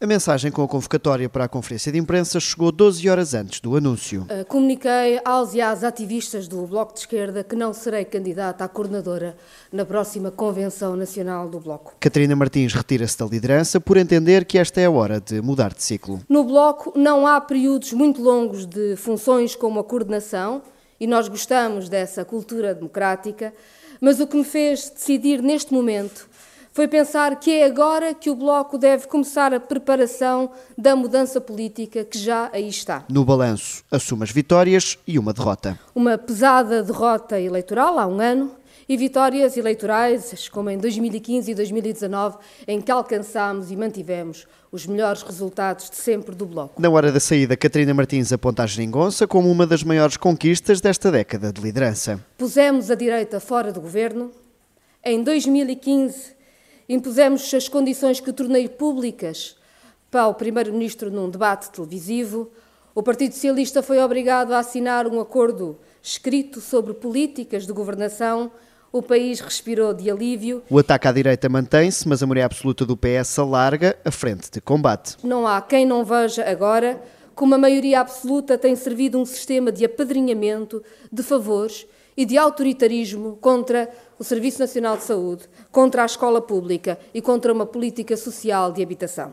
A mensagem com a convocatória para a conferência de imprensa chegou 12 horas antes do anúncio. Uh, comuniquei aos e às ativistas do Bloco de Esquerda que não serei candidata à coordenadora na próxima Convenção Nacional do Bloco. Catarina Martins retira-se da liderança por entender que esta é a hora de mudar de ciclo. No Bloco não há períodos muito longos de funções como a coordenação e nós gostamos dessa cultura democrática, mas o que me fez decidir neste momento foi pensar que é agora que o Bloco deve começar a preparação da mudança política que já aí está. No balanço, assume as vitórias e uma derrota. Uma pesada derrota eleitoral há um ano e vitórias eleitorais, como em 2015 e 2019, em que alcançámos e mantivemos os melhores resultados de sempre do Bloco. Na hora da saída, Catarina Martins aponta a geringonça como uma das maiores conquistas desta década de liderança. Pusemos a direita fora do governo. Em 2015, impusemos as condições que tornei públicas para o Primeiro-Ministro num debate televisivo. O Partido Socialista foi obrigado a assinar um acordo escrito sobre políticas de governação. O país respirou de alívio. O ataque à direita mantém-se, mas a maioria absoluta do PS alarga a frente de combate. Não há quem não veja agora como a maioria absoluta tem servido um sistema de apadrinhamento, de favores e de autoritarismo contra o Serviço Nacional de Saúde, contra a escola pública e contra uma política social de habitação.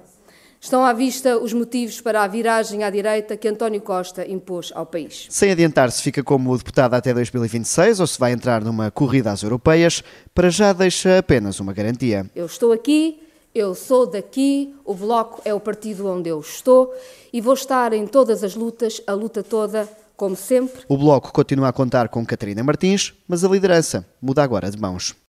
Estão à vista os motivos para a viragem à direita que António Costa impôs ao país. Sem adiantar se fica como deputado até 2026 ou se vai entrar numa corrida às europeias, para já deixa apenas uma garantia. Eu estou aqui, eu sou daqui, o Bloco é o partido onde eu estou e vou estar em todas as lutas, a luta toda como sempre. O Bloco continua a contar com Catarina Martins, mas a liderança muda agora de mãos.